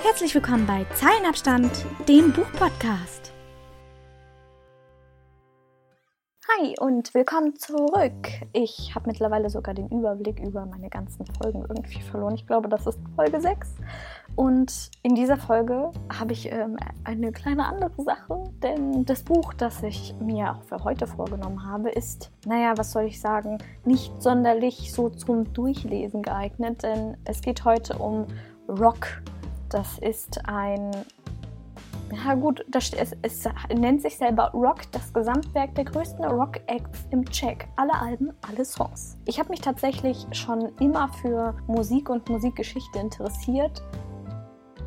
Herzlich willkommen bei Zeilenabstand, dem Buchpodcast. Hi und willkommen zurück. Ich habe mittlerweile sogar den Überblick über meine ganzen Folgen irgendwie verloren. Ich glaube, das ist Folge 6. Und in dieser Folge habe ich ähm, eine kleine andere Sache, denn das Buch, das ich mir auch für heute vorgenommen habe, ist, naja, was soll ich sagen, nicht sonderlich so zum Durchlesen geeignet, denn es geht heute um Rock. Das ist ein ja gut, das, es, es, nennt sich selber Rock, das Gesamtwerk der größten Rock-Acts im Check. Alle Alben, alle Songs. Ich habe mich tatsächlich schon immer für Musik und Musikgeschichte interessiert.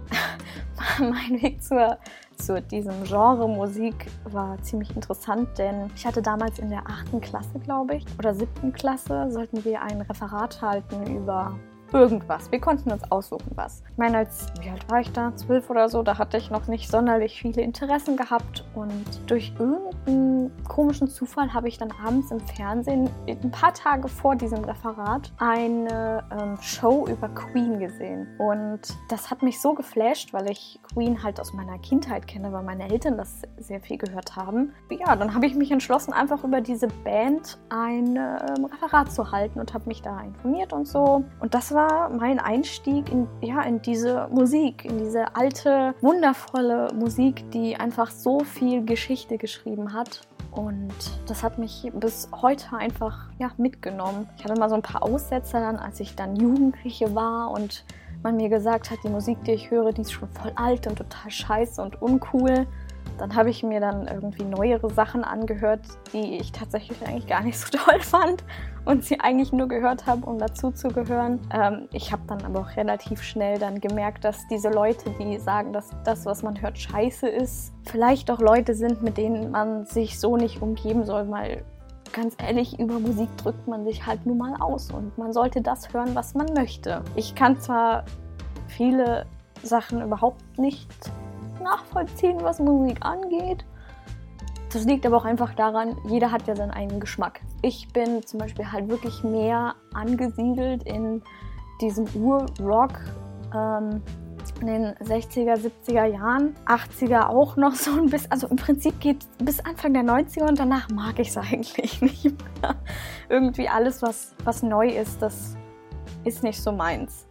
mein Weg zur, zu diesem Genre Musik war ziemlich interessant, denn ich hatte damals in der achten Klasse, glaube ich, oder siebten Klasse, sollten wir ein Referat halten über irgendwas. Wir konnten uns aussuchen, was. Ich meine, als, wie alt war ich da? Zwölf oder so, da hatte ich noch nicht sonderlich viele Interessen gehabt und durch irgendeinen komischen Zufall habe ich dann abends im Fernsehen, ein paar Tage vor diesem Referat, eine ähm, Show über Queen gesehen. Und das hat mich so geflasht, weil ich Queen halt aus meiner Kindheit kenne, weil meine Eltern das sehr viel gehört haben. Ja, dann habe ich mich entschlossen, einfach über diese Band ein ähm, Referat zu halten und habe mich da informiert und so. Und das war war mein Einstieg in, ja, in diese Musik, in diese alte, wundervolle Musik, die einfach so viel Geschichte geschrieben hat. Und das hat mich bis heute einfach ja, mitgenommen. Ich hatte mal so ein paar Aussetzer dann, als ich dann Jugendliche war und man mir gesagt hat, die Musik, die ich höre, die ist schon voll alt und total scheiße und uncool. Dann habe ich mir dann irgendwie neuere Sachen angehört, die ich tatsächlich eigentlich gar nicht so toll fand und sie eigentlich nur gehört habe, um dazu zu gehören. Ähm, ich habe dann aber auch relativ schnell dann gemerkt, dass diese Leute, die sagen, dass das, was man hört, scheiße ist, vielleicht auch Leute sind, mit denen man sich so nicht umgeben soll, weil ganz ehrlich, über Musik drückt man sich halt nun mal aus und man sollte das hören, was man möchte. Ich kann zwar viele Sachen überhaupt nicht nachvollziehen, was Musik angeht. Das liegt aber auch einfach daran, jeder hat ja seinen eigenen Geschmack. Ich bin zum Beispiel halt wirklich mehr angesiedelt in diesem Ur-Rock ähm, in den 60er, 70er Jahren, 80er auch noch so ein bisschen. Also im Prinzip geht bis Anfang der 90er und danach mag ich es eigentlich nicht mehr. Irgendwie alles, was, was neu ist, das ist nicht so meins.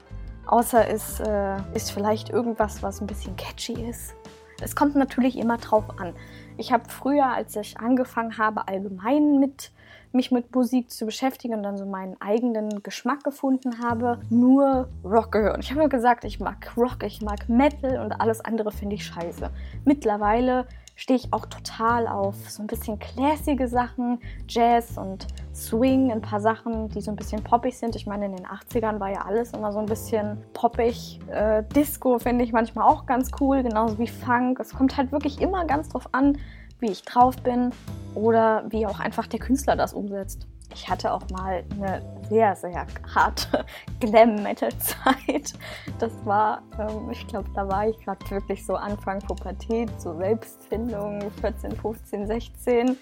Außer es äh, ist vielleicht irgendwas, was ein bisschen catchy ist es kommt natürlich immer drauf an. Ich habe früher, als ich angefangen habe, allgemein mit mich mit Musik zu beschäftigen und dann so meinen eigenen Geschmack gefunden habe, nur Rock gehört. Ich habe gesagt, ich mag Rock, ich mag Metal und alles andere finde ich scheiße. Mittlerweile stehe ich auch total auf so ein bisschen classige Sachen, Jazz und Swing, ein paar Sachen, die so ein bisschen poppig sind. Ich meine, in den 80ern war ja alles immer so ein bisschen poppig. Äh, Disco finde ich manchmal auch ganz cool, genauso wie Funk. Es kommt halt wirklich immer ganz drauf an, wie ich drauf bin oder wie auch einfach der Künstler das umsetzt. Ich hatte auch mal eine sehr, sehr harte Glam-Metal-Zeit. Das war, ähm, ich glaube, da war ich gerade wirklich so Anfang Pubertät, so Selbstfindung, 14, 15, 16.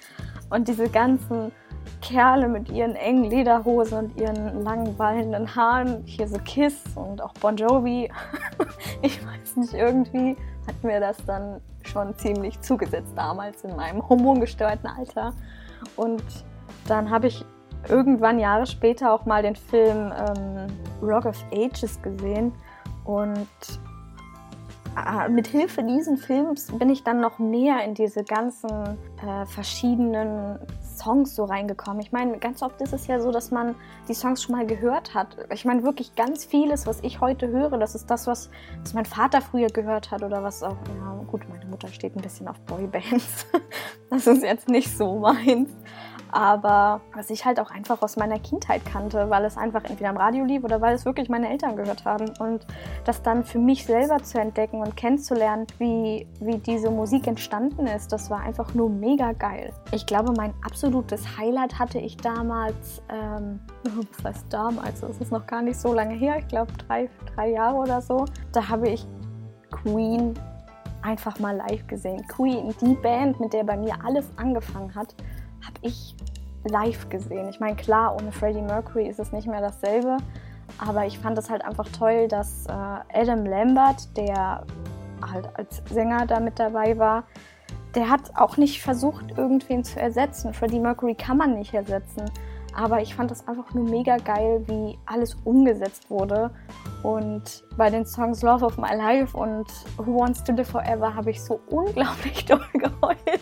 Und diese ganzen Kerle mit ihren engen Lederhosen und ihren langen, wallenden Haaren, hier so Kiss und auch Bon Jovi. ich weiß nicht, irgendwie hat mir das dann schon ziemlich zugesetzt damals in meinem hormongesteuerten Alter. Und dann habe ich irgendwann Jahre später auch mal den Film ähm, Rock of Ages gesehen und äh, mit Hilfe dieses Films bin ich dann noch mehr in diese ganzen äh, verschiedenen Songs so reingekommen. Ich meine, ganz oft ist es ja so, dass man die Songs schon mal gehört hat. Ich meine, wirklich ganz vieles, was ich heute höre, das ist das, was, was mein Vater früher gehört hat oder was auch, ja gut, meine Mutter steht ein bisschen auf Boybands. das ist jetzt nicht so meins aber was ich halt auch einfach aus meiner Kindheit kannte, weil es einfach entweder am Radio lief oder weil es wirklich meine Eltern gehört haben. Und das dann für mich selber zu entdecken und kennenzulernen, wie, wie diese Musik entstanden ist, das war einfach nur mega geil. Ich glaube, mein absolutes Highlight hatte ich damals, ähm, was heißt damals, das ist noch gar nicht so lange her, ich glaube drei, drei Jahre oder so. Da habe ich Queen einfach mal live gesehen. Queen, die Band, mit der bei mir alles angefangen hat, habe ich live gesehen. Ich meine, klar, ohne Freddie Mercury ist es nicht mehr dasselbe, Aber ich fand es halt einfach toll, dass äh, Adam Lambert, der halt als Sänger da mit dabei war, der hat auch nicht versucht, irgendwen zu ersetzen. Freddie Mercury kann man nicht ersetzen. Aber ich fand das einfach nur mega geil, wie alles umgesetzt wurde. Und bei den Songs Love of My Life und Who Wants to Live Forever habe ich so unglaublich doll geheult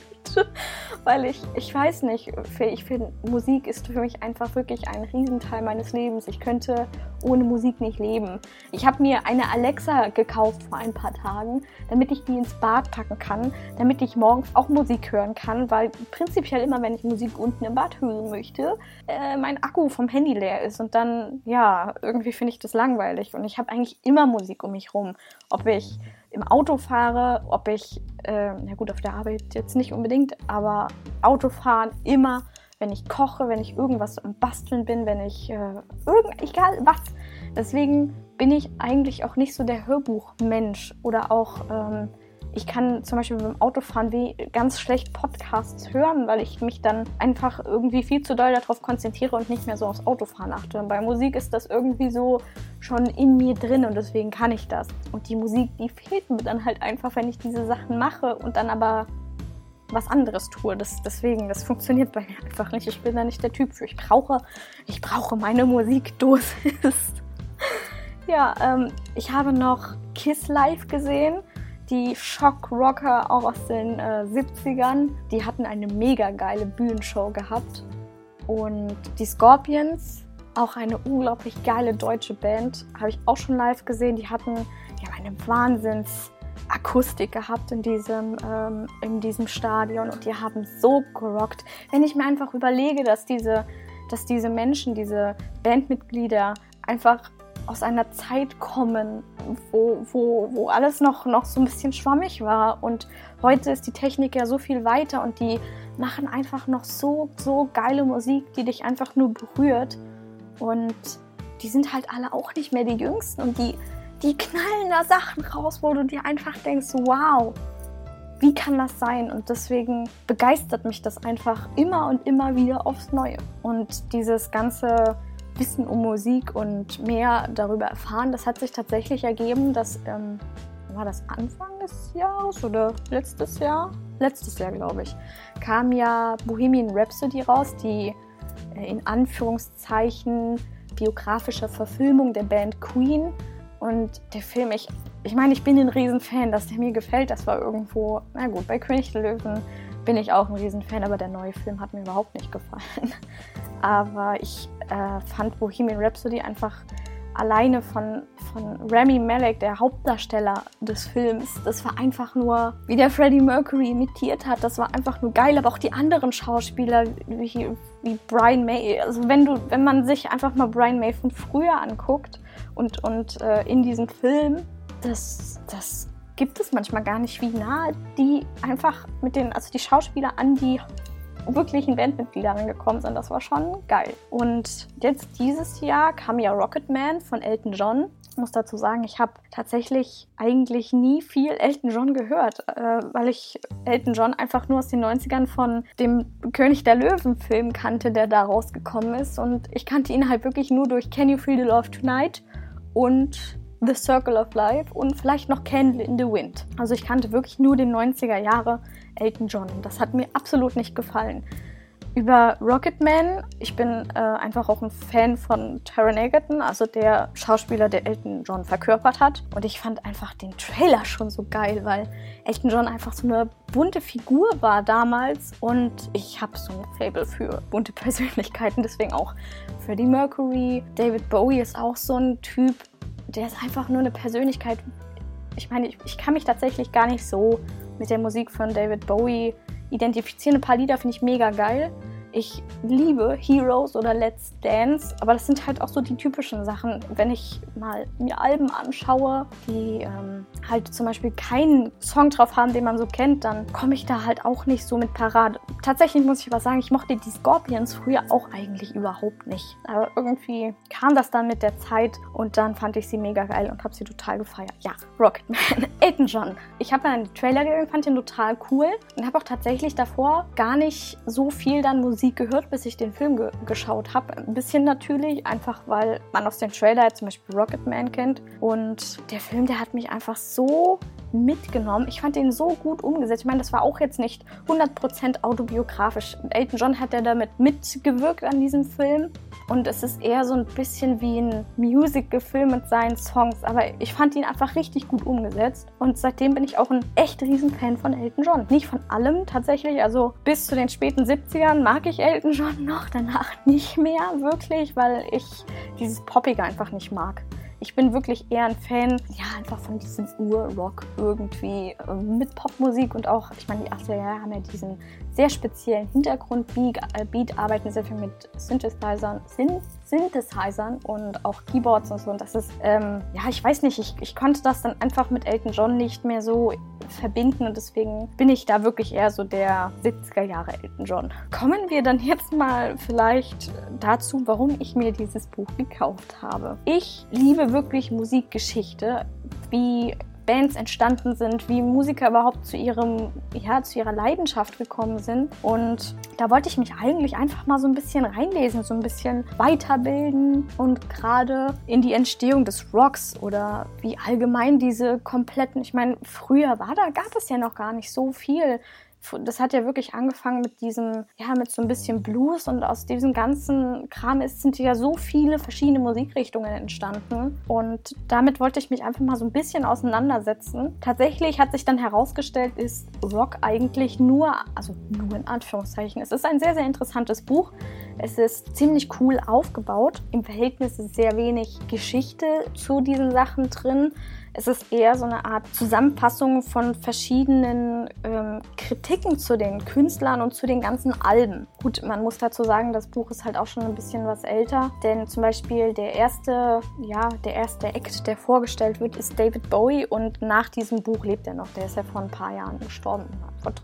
weil ich, ich weiß nicht, ich finde, Musik ist für mich einfach wirklich ein Riesenteil meines Lebens. Ich könnte ohne Musik nicht leben. Ich habe mir eine Alexa gekauft vor ein paar Tagen, damit ich die ins Bad packen kann, damit ich morgens auch Musik hören kann, weil prinzipiell immer, wenn ich Musik unten im Bad hören möchte, äh, mein Akku vom Handy leer ist und dann, ja, irgendwie finde ich das langweilig und ich habe eigentlich immer Musik um mich rum. Ob ich im Auto fahre, ob ich, äh, na gut, auf der Arbeit jetzt nicht unbedingt, aber Autofahren immer, wenn ich koche, wenn ich irgendwas am Basteln bin, wenn ich, äh, irgend, egal was. Deswegen bin ich eigentlich auch nicht so der Hörbuchmensch oder auch ähm, ich kann zum Beispiel beim Autofahren wie ganz schlecht Podcasts hören, weil ich mich dann einfach irgendwie viel zu doll darauf konzentriere und nicht mehr so aufs Autofahren achte. Und bei Musik ist das irgendwie so schon in mir drin und deswegen kann ich das. Und die Musik, die fehlt mir dann halt einfach, wenn ich diese Sachen mache und dann aber was anderes tue. Das, deswegen, das funktioniert bei mir einfach nicht. Ich bin da nicht der Typ für. Ich brauche, ich brauche meine Musikdosis. ja, ähm, ich habe noch Kiss Live gesehen die Shock-Rocker auch aus den äh, 70ern. Die hatten eine mega geile Bühnenshow gehabt. Und die Scorpions, auch eine unglaublich geile deutsche Band, habe ich auch schon live gesehen. Die hatten die eine Wahnsinns Akustik gehabt in diesem, ähm, in diesem Stadion und die haben so gerockt. Wenn ich mir einfach überlege, dass diese, dass diese Menschen, diese Bandmitglieder einfach aus einer Zeit kommen, wo, wo, wo alles noch, noch so ein bisschen schwammig war. Und heute ist die Technik ja so viel weiter und die machen einfach noch so, so geile Musik, die dich einfach nur berührt. Und die sind halt alle auch nicht mehr die Jüngsten und die, die knallen da Sachen raus, wo du dir einfach denkst, wow, wie kann das sein? Und deswegen begeistert mich das einfach immer und immer wieder aufs Neue. Und dieses ganze Wissen um Musik und mehr darüber erfahren. Das hat sich tatsächlich ergeben, dass ähm, war das Anfang des Jahres oder letztes Jahr? Letztes Jahr, glaube ich, kam ja Bohemian Rhapsody raus, die äh, in Anführungszeichen biografische Verfilmung der Band Queen. Und der Film, ich, ich meine, ich bin ein Riesenfan, dass der mir gefällt. Das war irgendwo, na gut, bei König der Löwen bin ich auch ein Riesenfan, aber der neue Film hat mir überhaupt nicht gefallen. Aber ich äh, fand Bohemian Rhapsody einfach alleine von, von Rami Malek, der Hauptdarsteller des Films, das war einfach nur, wie der Freddie Mercury imitiert hat, das war einfach nur geil. Aber auch die anderen Schauspieler, wie, wie Brian May, also wenn du, wenn man sich einfach mal Brian May von früher anguckt und, und äh, in diesem Film, das, das gibt es manchmal gar nicht, wie nah die einfach mit den, also die Schauspieler an die wirklichen Bandmitglieder angekommen sind. Das war schon geil. Und jetzt dieses Jahr kam ja Rocketman von Elton John. Ich muss dazu sagen, ich habe tatsächlich eigentlich nie viel Elton John gehört, äh, weil ich Elton John einfach nur aus den 90ern von dem König der Löwen Film kannte, der da rausgekommen ist. Und ich kannte ihn halt wirklich nur durch Can You Feel the Love Tonight und The Circle of Life und vielleicht noch Candle in the Wind. Also ich kannte wirklich nur den 90er Jahre Elton John. Das hat mir absolut nicht gefallen. Über Rocketman, ich bin äh, einfach auch ein Fan von Taron Egerton, also der Schauspieler, der Elton John verkörpert hat. Und ich fand einfach den Trailer schon so geil, weil Elton John einfach so eine bunte Figur war damals. Und ich habe so ein Fable für bunte Persönlichkeiten, deswegen auch Freddie Mercury. David Bowie ist auch so ein Typ, der ist einfach nur eine Persönlichkeit. Ich meine, ich, ich kann mich tatsächlich gar nicht so mit der Musik von David Bowie identifizieren. Ein paar Lieder finde ich mega geil. Ich liebe Heroes oder Let's Dance, aber das sind halt auch so die typischen Sachen. Wenn ich mal mir Alben anschaue, die ähm, halt zum Beispiel keinen Song drauf haben, den man so kennt, dann komme ich da halt auch nicht so mit Parade. Tatsächlich muss ich aber sagen, ich mochte die Scorpions früher auch eigentlich überhaupt nicht. Aber irgendwie kam das dann mit der Zeit und dann fand ich sie mega geil und habe sie total gefeiert. Ja, Rocketman, Elton John. Ich habe einen Trailer gesehen, fand den total cool und habe auch tatsächlich davor gar nicht so viel dann Musik Musik gehört, bis ich den Film ge geschaut habe. Ein bisschen natürlich, einfach weil man aus dem Trailer zum Beispiel Rocketman kennt. Und der Film, der hat mich einfach so mitgenommen. Ich fand den so gut umgesetzt. Ich meine, das war auch jetzt nicht 100% autobiografisch. Elton John hat ja damit mitgewirkt an diesem Film. Und es ist eher so ein bisschen wie ein Musical-Film mit seinen Songs. Aber ich fand ihn einfach richtig gut umgesetzt. Und seitdem bin ich auch ein echt Riesenfan von Elton John. Nicht von allem tatsächlich. Also bis zu den späten 70ern mag ich Elton John noch. Danach nicht mehr wirklich, weil ich dieses Poppige einfach nicht mag. Ich bin wirklich eher ein Fan, ja, einfach von diesem Ur-Rock irgendwie äh, mit Popmusik und auch, ich meine, die 80er Jahre haben ja diesen sehr speziellen Hintergrundbeat, äh, Beat, arbeiten sehr viel mit Synthesizern, Syn Synthesizern und auch Keyboards und so. Und das ist, ähm, ja, ich weiß nicht, ich, ich konnte das dann einfach mit Elton John nicht mehr so verbinden und deswegen bin ich da wirklich eher so der 70er Jahre Elton John. Kommen wir dann jetzt mal vielleicht dazu, warum ich mir dieses Buch gekauft habe. Ich liebe wirklich Musikgeschichte, wie Bands entstanden sind, wie Musiker überhaupt zu ihrem, ja, zu ihrer Leidenschaft gekommen sind. Und da wollte ich mich eigentlich einfach mal so ein bisschen reinlesen, so ein bisschen weiterbilden und gerade in die Entstehung des Rocks oder wie allgemein diese kompletten, ich meine, früher war da, gab es ja noch gar nicht so viel das hat ja wirklich angefangen mit diesem, ja, mit so ein bisschen Blues und aus diesem ganzen Kram ist, sind ja so viele verschiedene Musikrichtungen entstanden. Und damit wollte ich mich einfach mal so ein bisschen auseinandersetzen. Tatsächlich hat sich dann herausgestellt, ist Rock eigentlich nur, also nur in Anführungszeichen. Es ist ein sehr, sehr interessantes Buch. Es ist ziemlich cool aufgebaut. Im Verhältnis ist sehr wenig Geschichte zu diesen Sachen drin. Es ist eher so eine Art Zusammenfassung von verschiedenen ähm, Kritiken zu den Künstlern und zu den ganzen Alben. Gut, man muss dazu sagen, das Buch ist halt auch schon ein bisschen was älter, denn zum Beispiel der erste, ja, der erste Act, der vorgestellt wird, ist David Bowie und nach diesem Buch lebt er noch. Der ist ja vor ein paar Jahren gestorben.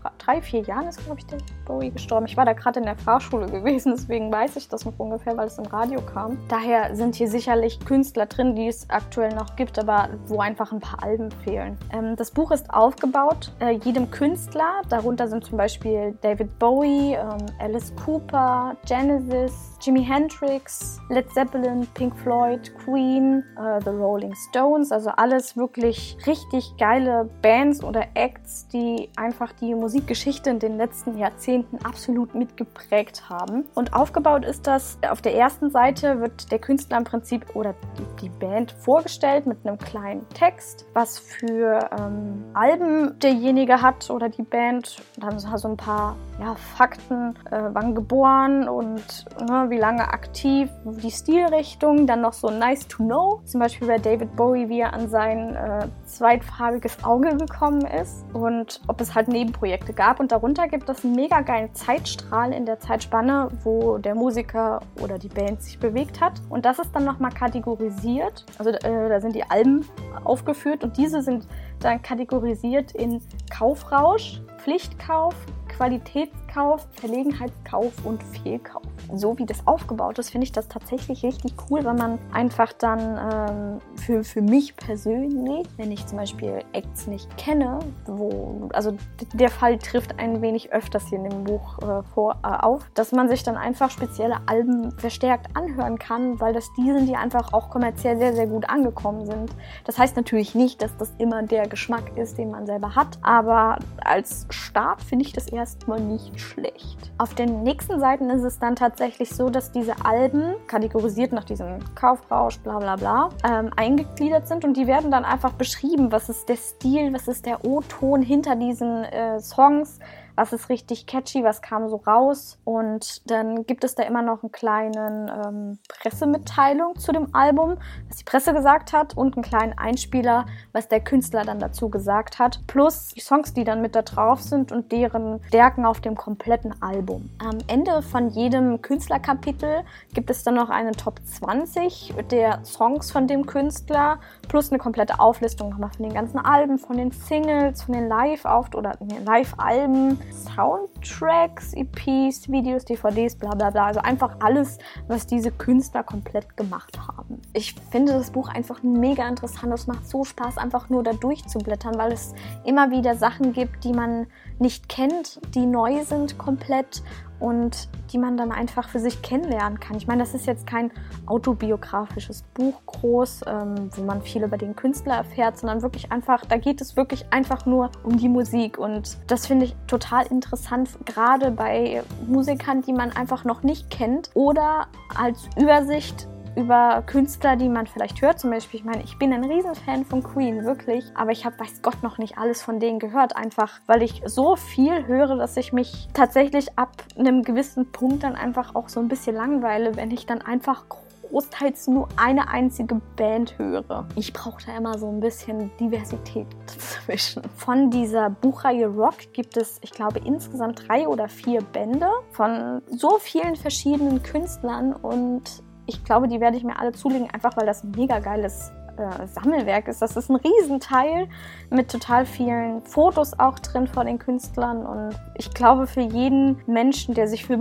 Vor drei, vier Jahren ist, glaube ich, David Bowie gestorben. Ich war da gerade in der Fahrschule gewesen, deswegen weiß ich das noch ungefähr, weil es im Radio kam. Daher sind hier sicherlich Künstler drin, die es aktuell noch gibt, aber wo einfach einfach ein paar Alben fehlen. Ähm, das Buch ist aufgebaut, äh, jedem Künstler, darunter sind zum Beispiel David Bowie, ähm, Alice Cooper, Genesis, Jimi Hendrix, Led Zeppelin, Pink Floyd, Queen, äh, The Rolling Stones, also alles wirklich richtig geile Bands oder Acts, die einfach die Musikgeschichte in den letzten Jahrzehnten absolut mitgeprägt haben. Und aufgebaut ist das, auf der ersten Seite wird der Künstler im Prinzip oder die, die Band vorgestellt mit einem kleinen Text was für ähm, Alben derjenige hat oder die Band. Dann so ein paar ja, Fakten, äh, wann geboren und ne, wie lange aktiv, die Stilrichtung. Dann noch so nice to know. Zum Beispiel bei David Bowie, wie er an sein äh, zweitfarbiges Auge gekommen ist und ob es halt Nebenprojekte gab. Und darunter gibt es einen mega geilen Zeitstrahl in der Zeitspanne, wo der Musiker oder die Band sich bewegt hat. Und das ist dann nochmal kategorisiert. Also äh, da sind die Alben aufgeführt und diese sind dann kategorisiert in Kaufrausch, Pflichtkauf, Qualitätskauf, Verlegenheitskauf und Fehlkauf. So wie das aufgebaut ist, finde ich das tatsächlich richtig cool, weil man einfach dann ähm, für, für mich persönlich, wenn ich zum Beispiel Acts nicht kenne, wo, also der Fall trifft ein wenig öfters hier in dem Buch äh, vor, äh, auf, dass man sich dann einfach spezielle Alben verstärkt anhören kann, weil das die sind, die einfach auch kommerziell sehr, sehr gut angekommen sind. Das heißt natürlich nicht, dass das immer der Geschmack ist, den man selber hat, aber als Start finde ich das erstmal nicht schlecht. Auf den nächsten Seiten ist es dann tatsächlich so, dass diese Alben kategorisiert nach diesem Kaufrausch, bla bla bla, ähm, eingegliedert sind und die werden dann einfach beschrieben, was ist der Stil, was ist der O-Ton hinter diesen äh, Songs was ist richtig catchy, was kam so raus. Und dann gibt es da immer noch einen kleinen ähm, Pressemitteilung zu dem Album, was die Presse gesagt hat und einen kleinen Einspieler, was der Künstler dann dazu gesagt hat. Plus die Songs, die dann mit da drauf sind und deren Stärken auf dem kompletten Album. Am Ende von jedem Künstlerkapitel gibt es dann noch eine Top 20 der Songs von dem Künstler plus eine komplette Auflistung nochmal von den ganzen Alben, von den Singles, von den Live-Auf- oder Live-Alben, Soundtracks, EPs, Videos, DVDs, bla bla bla. Also einfach alles, was diese Künstler komplett gemacht haben. Ich finde das Buch einfach mega interessant. Es macht so Spaß, einfach nur da durchzublättern, weil es immer wieder Sachen gibt, die man nicht kennt, die neu sind komplett und die man dann einfach für sich kennenlernen kann. Ich meine, das ist jetzt kein autobiografisches Buch groß, ähm, wo man viel über den Künstler erfährt, sondern wirklich einfach, da geht es wirklich einfach nur um die Musik und das finde ich total interessant, gerade bei Musikern, die man einfach noch nicht kennt oder als Übersicht über Künstler, die man vielleicht hört. Zum Beispiel, ich meine, ich bin ein Riesenfan von Queen, wirklich. Aber ich habe, weiß Gott, noch nicht alles von denen gehört. Einfach, weil ich so viel höre, dass ich mich tatsächlich ab einem gewissen Punkt dann einfach auch so ein bisschen langweile, wenn ich dann einfach großteils nur eine einzige Band höre. Ich brauche da immer so ein bisschen Diversität dazwischen. Von dieser Buchreihe Rock gibt es, ich glaube, insgesamt drei oder vier Bände von so vielen verschiedenen Künstlern und ich glaube, die werde ich mir alle zulegen, einfach weil das ein mega geiles äh, Sammelwerk ist. Das ist ein Riesenteil mit total vielen Fotos auch drin von den Künstlern. Und ich glaube, für jeden Menschen, der sich für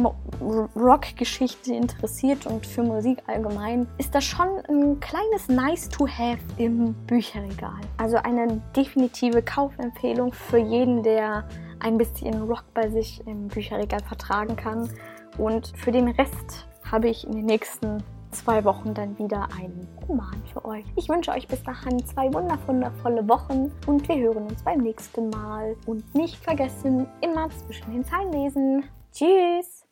Rockgeschichte interessiert und für Musik allgemein, ist das schon ein kleines Nice-to-Have im Bücherregal. Also eine definitive Kaufempfehlung für jeden, der ein bisschen Rock bei sich im Bücherregal vertragen kann. Und für den Rest habe ich in den nächsten zwei Wochen dann wieder einen Roman für euch. Ich wünsche euch bis dahin zwei wundervolle Wochen und wir hören uns beim nächsten Mal. Und nicht vergessen, immer zwischen den Zeilen lesen. Tschüss!